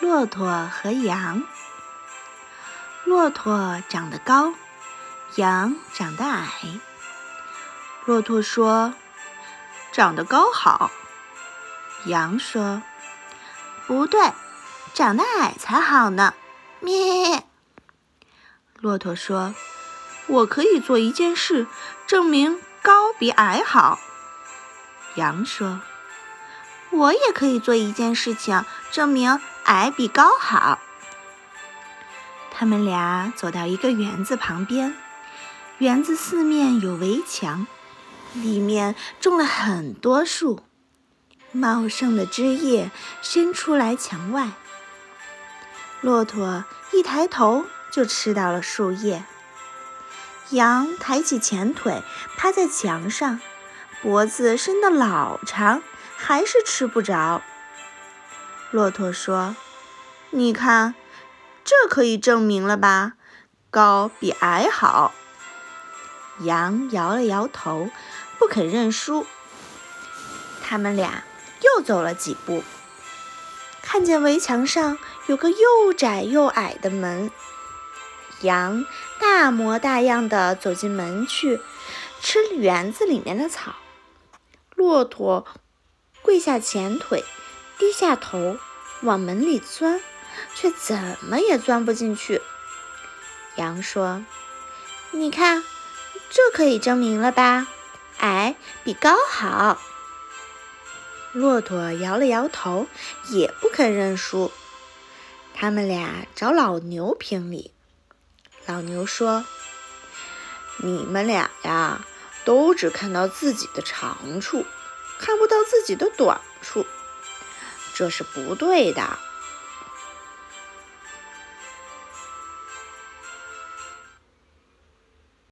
骆驼和羊。骆驼长得高，羊长得矮。骆驼说：“长得高好。”羊说：“不对，长得矮才好呢。”咩。骆驼说：“我可以做一件事，证明高比矮好。”羊说：“我也可以做一件事情，证明矮比高好。”他们俩走到一个园子旁边，园子四面有围墙，里面种了很多树，茂盛的枝叶伸出来墙外。骆驼一抬头就吃到了树叶，羊抬起前腿趴在墙上。脖子伸得老长，还是吃不着。骆驼说：“你看，这可以证明了吧？高比矮好。”羊摇了摇头，不肯认输。他们俩又走了几步，看见围墙上有个又窄又矮的门。羊大模大样的走进门去，吃园子里面的草。骆驼跪下前腿，低下头往门里钻，却怎么也钻不进去。羊说：“你看，这可以证明了吧？矮比高好。”骆驼摇了摇头，也不肯认输。他们俩找老牛评理。老牛说：“你们俩呀。”都只看到自己的长处，看不到自己的短处，这是不对的。